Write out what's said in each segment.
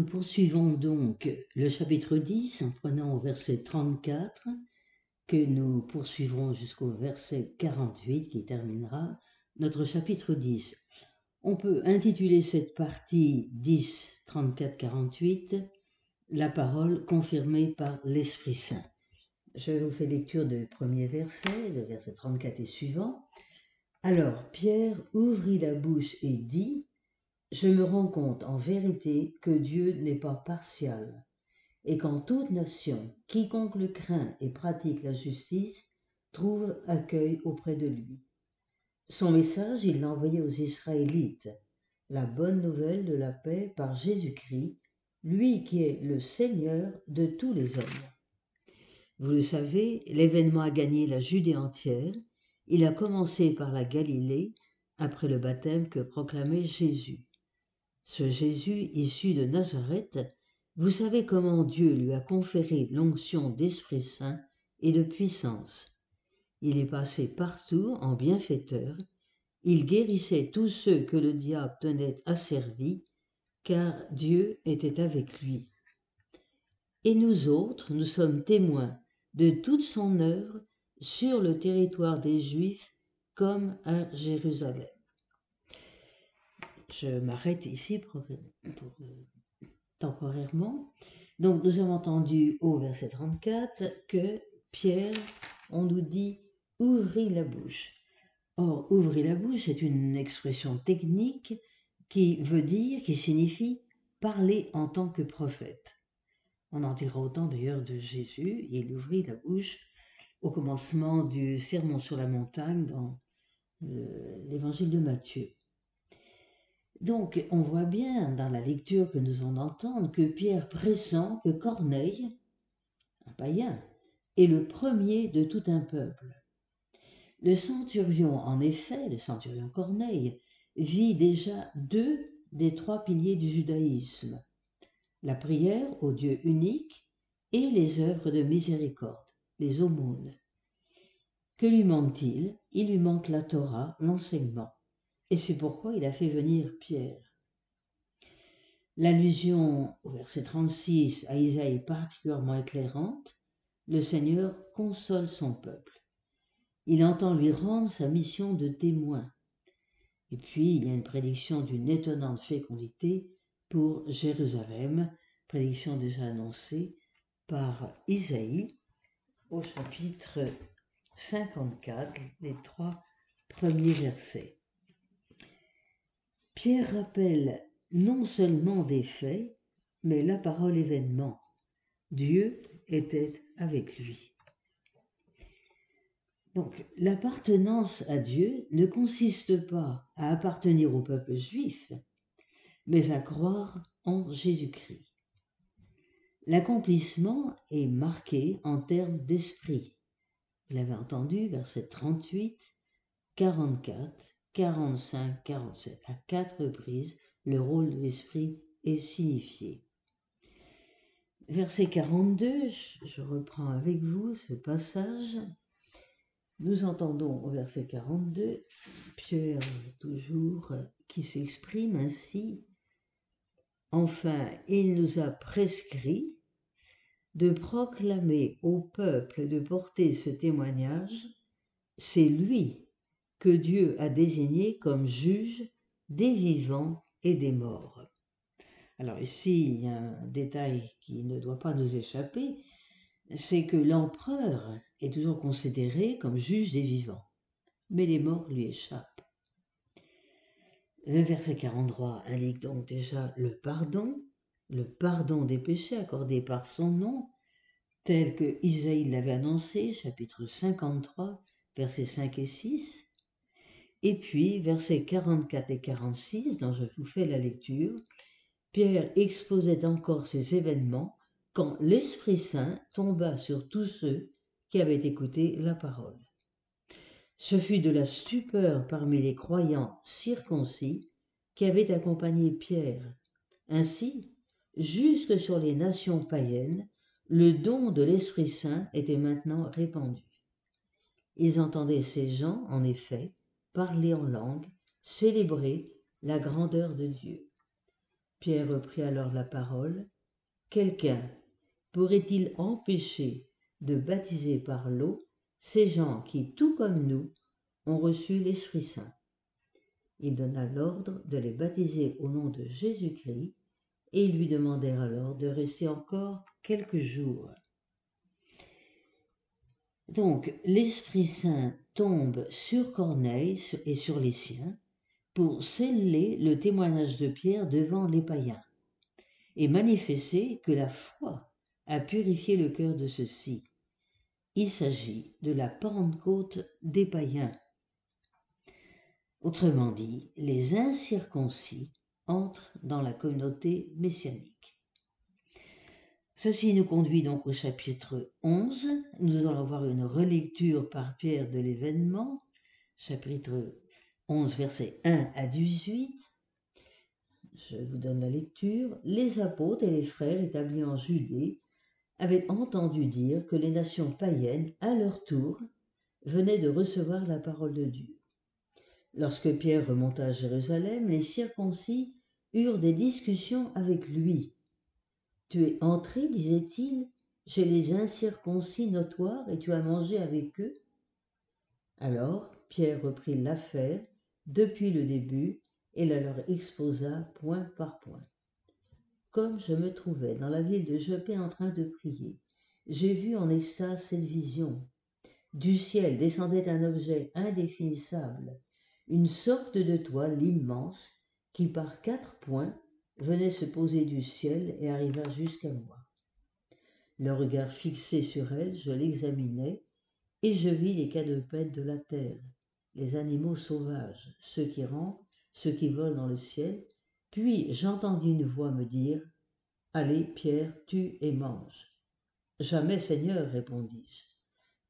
Nous poursuivons donc le chapitre 10 en prenant au verset 34 que nous poursuivrons jusqu'au verset 48 qui terminera notre chapitre 10. On peut intituler cette partie 10, 34, 48 la parole confirmée par l'Esprit Saint. Je vous fais lecture du premier verset, le verset 34 et suivant. Alors Pierre ouvrit la bouche et dit Je me rends compte en vérité que Dieu n'est pas partial, et qu'en toute nation, quiconque le craint et pratique la justice trouve accueil auprès de lui. Son message, il l'a envoyé aux Israélites, la bonne nouvelle de la paix par Jésus-Christ, lui qui est le Seigneur de tous les hommes. Vous le savez, l'événement a gagné la Judée entière. Il a commencé par la Galilée, après le baptême que proclamait Jésus. Ce Jésus issu de Nazareth, vous savez comment Dieu lui a conféré l'onction d'Esprit Saint et de puissance. Il est passé partout en bienfaiteur, il guérissait tous ceux que le diable tenait asservis, car Dieu était avec lui. Et nous autres, nous sommes témoins de toute son œuvre sur le territoire des Juifs comme à Jérusalem. Je m'arrête ici temporairement. Donc nous avons entendu au verset 34 que Pierre, on nous dit, ouvrit la bouche. Or, ouvrir la bouche est une expression technique qui veut dire, qui signifie parler en tant que prophète. On en dira autant d'ailleurs de Jésus, il ouvrit la bouche au commencement du sermon sur la montagne dans euh, l'évangile de Matthieu. Donc, on voit bien dans la lecture que nous en entendons que Pierre pressent que Corneille, un païen, est le premier de tout un peuple. Le centurion, en effet, le centurion Corneille, vit déjà deux des trois piliers du judaïsme, la prière au Dieu unique et les œuvres de miséricorde, les aumônes. Que lui manque-t-il? Il lui manque la Torah, l'enseignement. Et c'est pourquoi il a fait venir Pierre. L'allusion au verset 36 à Isaïe est particulièrement éclairante. Le Seigneur console son peuple il entend lui rendre sa mission de témoin. Et puis, il y a une prédiction d'une étonnante fécondité pour Jérusalem, prédiction déjà annoncée par Isaïe au chapitre 54, les trois premiers versets. Pierre rappelle non seulement des faits, mais la parole événement. Dieu était avec lui. Donc, l'appartenance à Dieu ne consiste pas à appartenir au peuple juif, mais à croire en Jésus-Christ. L'accomplissement est marqué en termes d'esprit. Vous l'avez entendu, verset 38, 44, 45, 47. À quatre reprises, le rôle de l'esprit est signifié. Verset 42, je reprends avec vous ce passage. Nous entendons au verset 42 Pierre toujours qui s'exprime ainsi. Enfin, il nous a prescrit de proclamer au peuple de porter ce témoignage. C'est lui que Dieu a désigné comme juge des vivants et des morts. Alors ici, il y a un détail qui ne doit pas nous échapper, c'est que l'empereur est toujours considéré comme juge des vivants, mais les morts lui échappent. Le verset 43 indique donc déjà le pardon, le pardon des péchés accordé par son nom, tel que Isaïe l'avait annoncé, chapitre 53, versets 5 et 6. Et puis, versets 44 et 46, dont je vous fais la lecture, Pierre exposait encore ces événements quand l'Esprit Saint tomba sur tous ceux qui avaient écouté la parole. Ce fut de la stupeur parmi les croyants circoncis qui avaient accompagné Pierre. Ainsi, jusque sur les nations païennes, le don de l'Esprit Saint était maintenant répandu. Ils entendaient ces gens, en effet, parler en langue, célébrer la grandeur de Dieu. Pierre reprit alors la parole. Quelqu'un pourrait-il empêcher de baptiser par l'eau ces gens qui, tout comme nous, ont reçu l'Esprit Saint? Il donna l'ordre de les baptiser au nom de Jésus-Christ et lui demandèrent alors de rester encore quelques jours. Donc l'Esprit Saint tombe sur Corneille et sur les siens pour sceller le témoignage de Pierre devant les païens et manifester que la foi a purifié le cœur de ceux-ci. Il s'agit de la Pentecôte des païens. Autrement dit, les incirconcis entrent dans la communauté messianique. Ceci nous conduit donc au chapitre 11. Nous allons voir une relecture par Pierre de l'événement, chapitre 11, versets 1 à 18. Je vous donne la lecture. Les apôtres et les frères établis en Judée avaient entendu dire que les nations païennes, à leur tour, venaient de recevoir la parole de Dieu. Lorsque Pierre remonta à Jérusalem, les circoncis eurent des discussions avec lui tu es entré, disait-il, chez les incirconcis notoires et tu as mangé avec eux Alors Pierre reprit l'affaire depuis le début et la leur exposa point par point. Comme je me trouvais dans la ville de Jopé en train de prier, j'ai vu en extase cette vision. Du ciel descendait un objet indéfinissable, une sorte de toile immense qui par quatre points venait se poser du ciel et arriva jusqu'à moi. Le regard fixé sur elle, je l'examinai, et je vis les quadrupèdes de la terre, les animaux sauvages, ceux qui rampent, ceux qui volent dans le ciel, puis j'entendis une voix me dire Allez, Pierre, tue et mange. Jamais, Seigneur, répondis-je,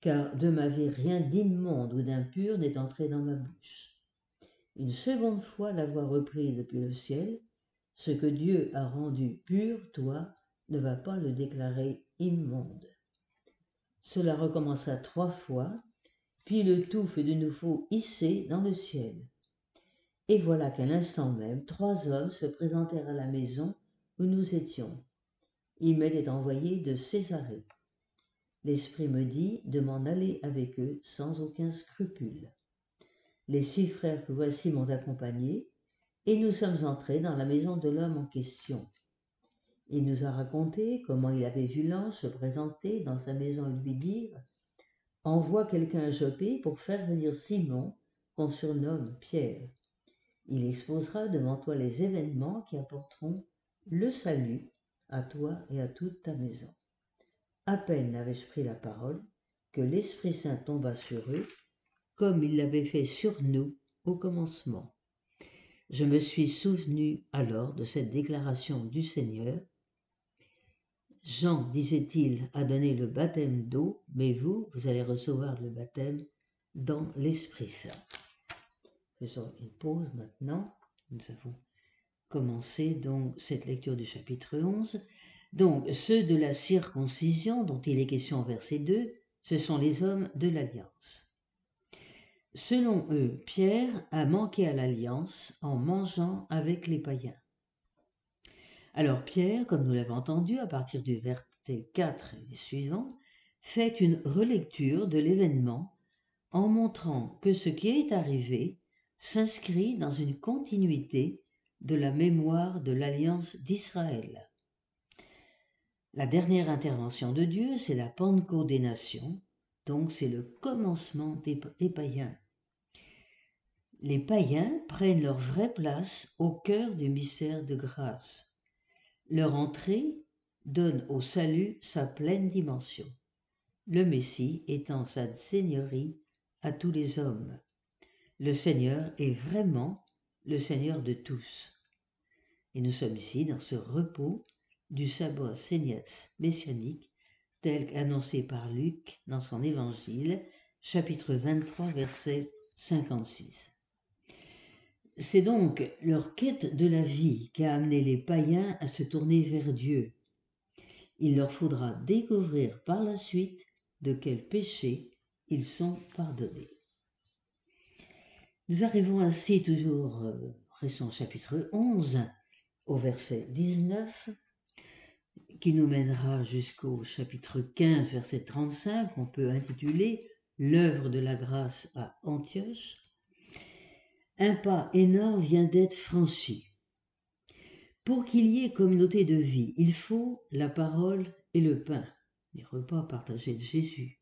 car de ma vie rien d'immonde ou d'impur n'est entré dans ma bouche. Une seconde fois la voix reprit depuis le ciel ce que Dieu a rendu pur, toi, ne va pas le déclarer immonde. Cela recommença trois fois, puis le tout fut de nouveau hissé dans le ciel. Et voilà qu'à l'instant même, trois hommes se présentèrent à la maison où nous étions. Ils m'étaient envoyés de Césarée. L'Esprit me dit de m'en aller avec eux sans aucun scrupule. Les six frères que voici m'ont accompagné, et nous sommes entrés dans la maison de l'homme en question. Il nous a raconté comment il avait vu l'ange se présenter dans sa maison et lui dire Envoie quelqu'un à Jopé pour faire venir Simon, qu'on surnomme Pierre. Il exposera devant toi les événements qui apporteront le salut à toi et à toute ta maison. À peine avais-je pris la parole que l'Esprit Saint tomba sur eux, comme il l'avait fait sur nous au commencement. Je me suis souvenu alors de cette déclaration du Seigneur. Jean, disait-il, a donné le baptême d'eau, mais vous, vous allez recevoir le baptême dans l'Esprit Saint. Faisons une pause maintenant. Nous avons commencé donc cette lecture du chapitre 11. Donc, ceux de la circoncision dont il est question au verset 2, ce sont les hommes de l'Alliance. Selon eux, Pierre a manqué à l'alliance en mangeant avec les païens. Alors Pierre, comme nous l'avons entendu à partir du verset 4 et suivant, fait une relecture de l'événement en montrant que ce qui est arrivé s'inscrit dans une continuité de la mémoire de l'alliance d'Israël. La dernière intervention de Dieu, c'est la Pentecôte des nations, donc c'est le commencement des, païens. Les païens prennent leur vraie place au cœur du mystère de grâce. Leur entrée donne au salut sa pleine dimension, le Messie étant sa seigneurie à tous les hommes. Le Seigneur est vraiment le Seigneur de tous. Et nous sommes ici dans ce repos du sabbat messianique tel qu'annoncé par Luc dans son évangile, chapitre 23, verset 56. C'est donc leur quête de la vie qui a amené les païens à se tourner vers Dieu. Il leur faudra découvrir par la suite de quels péchés ils sont pardonnés. Nous arrivons ainsi toujours, euh, restons chapitre 11, au verset 19, qui nous mènera jusqu'au chapitre 15, verset 35, qu'on peut intituler L'œuvre de la grâce à Antioche. Un pas énorme vient d'être franchi. Pour qu'il y ait communauté de vie, il faut la parole et le pain, les repas partagés de Jésus.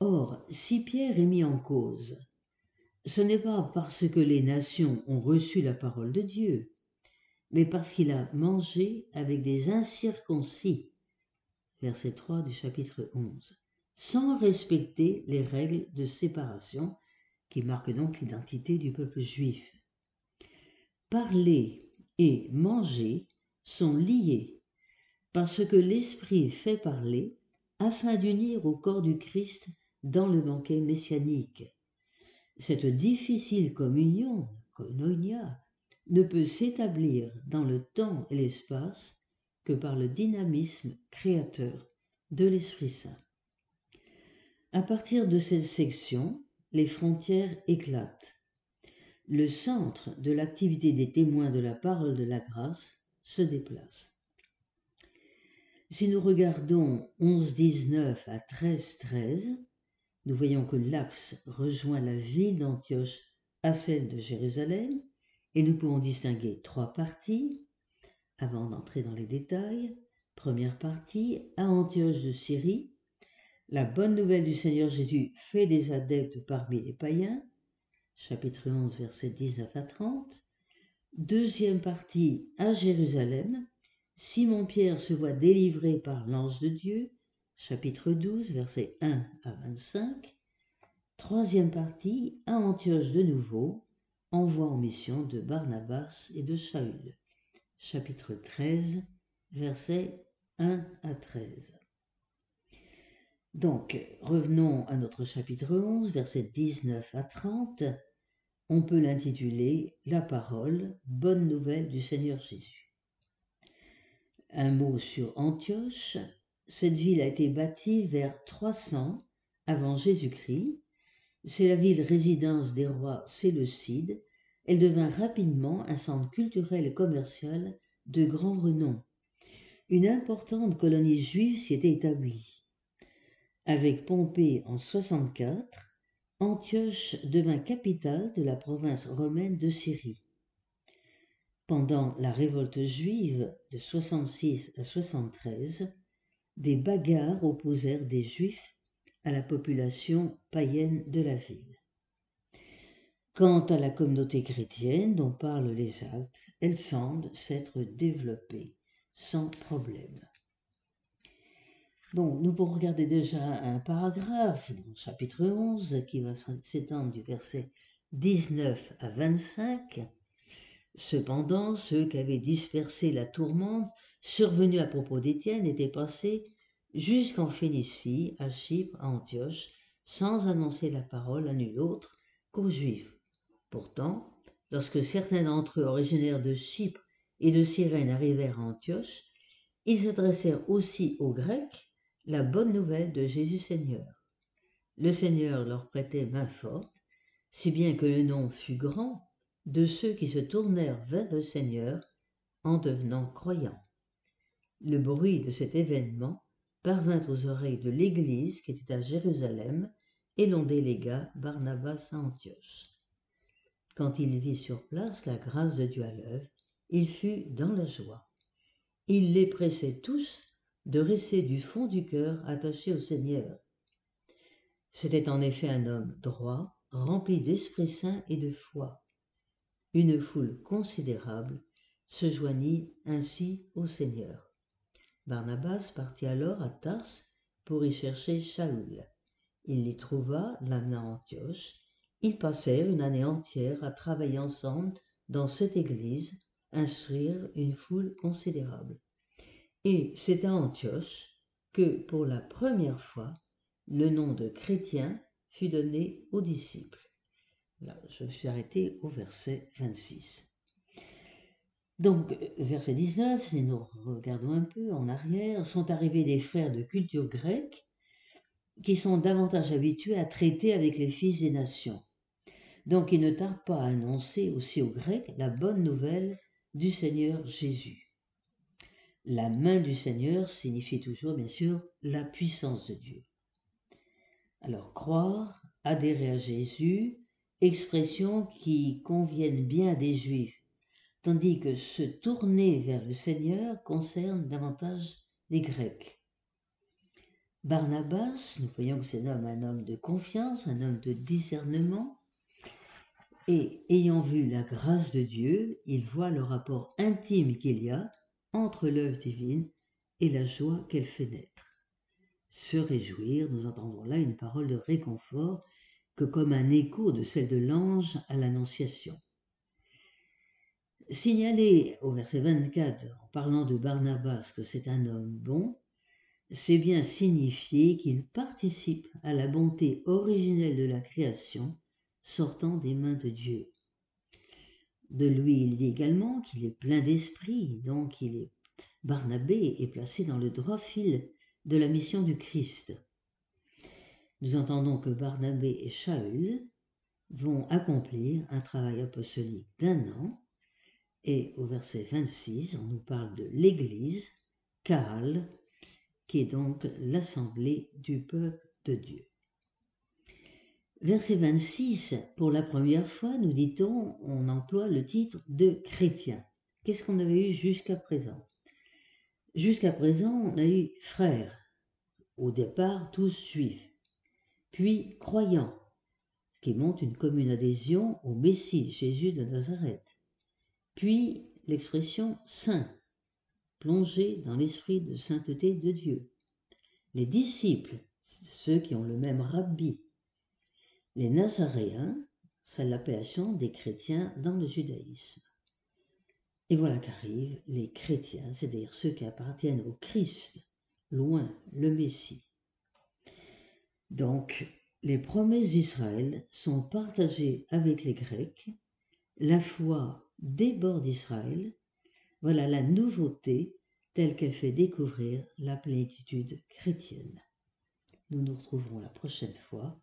Or, si Pierre est mis en cause, ce n'est pas parce que les nations ont reçu la parole de Dieu, mais parce qu'il a mangé avec des incirconcis, verset 3 du chapitre 11, sans respecter les règles de séparation qui marquent donc l'identité du peuple juif. Parler et manger sont liés parce que l'Esprit fait parler afin d'unir au corps du Christ dans le banquet messianique. Cette difficile communion, koinonia, ne peut s'établir dans le temps et l'espace que par le dynamisme créateur de l'Esprit Saint. À partir de cette section, les frontières éclatent. Le centre de l'activité des témoins de la parole de la grâce se déplace. Si nous regardons 11-19 à 13-13, nous voyons que l'axe rejoint la ville d'Antioche à celle de Jérusalem, et nous pouvons distinguer trois parties avant d'entrer dans les détails. Première partie, à Antioche de Syrie, la bonne nouvelle du Seigneur Jésus fait des adeptes parmi les païens. Chapitre 11, versets 19 à 30. Deuxième partie, à Jérusalem, Simon-Pierre se voit délivré par l'ange de Dieu. Chapitre 12, versets 1 à 25. Troisième partie, à Antioche de nouveau, envoi en mission de Barnabas et de Saül. Chapitre 13, versets 1 à 13. Donc, revenons à notre chapitre 11, versets 19 à 30. On peut l'intituler La parole, bonne nouvelle du Seigneur Jésus. Un mot sur Antioche. Cette ville a été bâtie vers 300 avant Jésus-Christ c'est la ville résidence des rois séleucides. Elle devint rapidement un centre culturel et commercial de grand renom. Une importante colonie juive s'y était établie. Avec Pompée en 64, Antioche devint capitale de la province romaine de Syrie. Pendant la révolte juive de 66 à 73, des bagarres opposèrent des juifs à la population païenne de la ville. Quant à la communauté chrétienne dont parlent les actes, elle semble s'être développée sans problème. Donc, nous pourrons regarder déjà un paragraphe dans le chapitre 11 qui va s'étendre du verset 19 à 25. Cependant, ceux qui avaient dispersé la tourmente survenue à propos d'Étienne étaient passés jusqu'en Phénicie, à Chypre, à Antioche, sans annoncer la parole à nul autre qu'aux Juifs. Pourtant, lorsque certains d'entre eux originaires de Chypre et de Cyrène arrivèrent à Antioche, ils adressèrent aussi aux Grecs la bonne nouvelle de Jésus Seigneur. Le Seigneur leur prêtait main forte, si bien que le nom fut grand de ceux qui se tournèrent vers le Seigneur en devenant croyants. Le bruit de cet événement parvint aux oreilles de l'Église qui était à Jérusalem et l'on délégua Barnabas à Antioche. Quand il vit sur place la grâce de Dieu à l'œuvre, il fut dans la joie. Il les pressait tous de rester du fond du cœur attachés au Seigneur. C'était en effet un homme droit, rempli d'Esprit Saint et de foi. Une foule considérable se joignit ainsi au Seigneur. Barnabas partit alors à Tars pour y chercher Shaul. Il l'y trouva, l'amena à Antioche. Ils passèrent une année entière à travailler ensemble dans cette église, instruire une foule considérable. Et c'est à Antioche que, pour la première fois, le nom de chrétien fut donné aux disciples. Là, je me suis arrêté au verset 26. Donc, verset 19, si nous regardons un peu en arrière, sont arrivés des frères de culture grecque qui sont davantage habitués à traiter avec les fils des nations. Donc, ils ne tardent pas à annoncer aussi aux Grecs la bonne nouvelle du Seigneur Jésus. La main du Seigneur signifie toujours, bien sûr, la puissance de Dieu. Alors, croire, adhérer à Jésus, expressions qui conviennent bien des Juifs, tandis que se tourner vers le Seigneur concerne davantage les Grecs. Barnabas, nous voyons que c'est un homme de confiance, un homme de discernement, et ayant vu la grâce de Dieu, il voit le rapport intime qu'il y a entre l'œuvre divine et la joie qu'elle fait naître. Se réjouir, nous entendons là une parole de réconfort que comme un écho de celle de l'ange à l'Annonciation. Signaler au verset 24, en parlant de Barnabas, que c'est un homme bon, c'est bien signifier qu'il participe à la bonté originelle de la création sortant des mains de Dieu. De lui, il dit également qu'il est plein d'esprit, donc il est Barnabé est placé dans le droit fil de la mission du Christ. Nous entendons que Barnabé et Shaul vont accomplir un travail apostolique d'un an, et au verset 26, on nous parle de l'Église, Kaal, qui est donc l'assemblée du peuple de Dieu. Verset 26, pour la première fois, nous dit-on, on emploie le titre de chrétien. Qu'est-ce qu'on avait eu jusqu'à présent? Jusqu'à présent, on a eu frères, au départ tous juifs, puis croyants, qui montre une commune adhésion au Messie Jésus de Nazareth, puis l'expression saint, plongé dans l'esprit de sainteté de Dieu. Les disciples, ceux qui ont le même rabbi, les Nazaréens, c'est l'appellation des chrétiens dans le judaïsme. Et voilà qu'arrivent les chrétiens, c'est-à-dire ceux qui appartiennent au Christ, loin le Messie. Donc, les promesses d'Israël sont partagées avec les Grecs, la foi déborde d'Israël, voilà la nouveauté telle qu'elle fait découvrir la plénitude chrétienne. Nous nous retrouverons la prochaine fois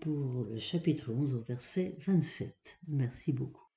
pour le chapitre 11 au verset 27. Merci beaucoup.